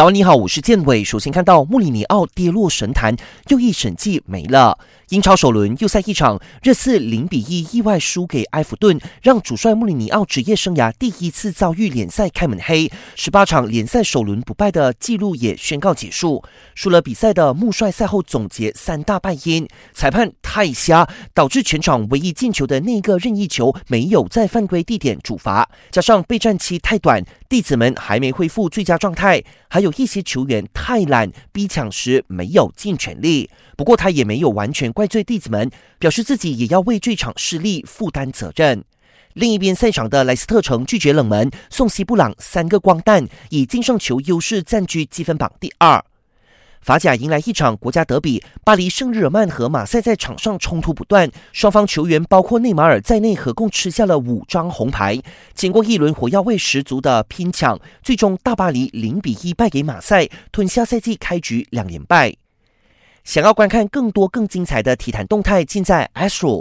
早，你好，我是建伟。首先看到穆里尼奥跌落神坛，又一神迹没了。英超首轮又赛一场，热刺零比一意外输给埃弗顿，让主帅穆里尼奥职业生涯第一次遭遇联赛开门黑。十八场联赛首轮不败的纪录也宣告结束。输了比赛的穆帅赛后总结三大败因：裁判太瞎，导致全场唯一进球的那个任意球没有在犯规地点主罚，加上备战期太短，弟子们还没恢复最佳状态。还有一些球员太懒，逼抢时没有尽全力。不过他也没有完全怪罪弟子们，表示自己也要为这场失利负担责任。另一边赛场的莱斯特城拒绝冷门，送西布朗三个光蛋，以净胜球优势占据积分榜第二。法甲迎来一场国家德比，巴黎圣日耳曼和马赛在场上冲突不断，双方球员包括内马尔在内，合共吃下了五张红牌。经过一轮火药味十足的拼抢，最终大巴黎零比一败给马赛，吞下赛季开局两连败。想要观看更多更精彩的体坛动态，尽在 Astro。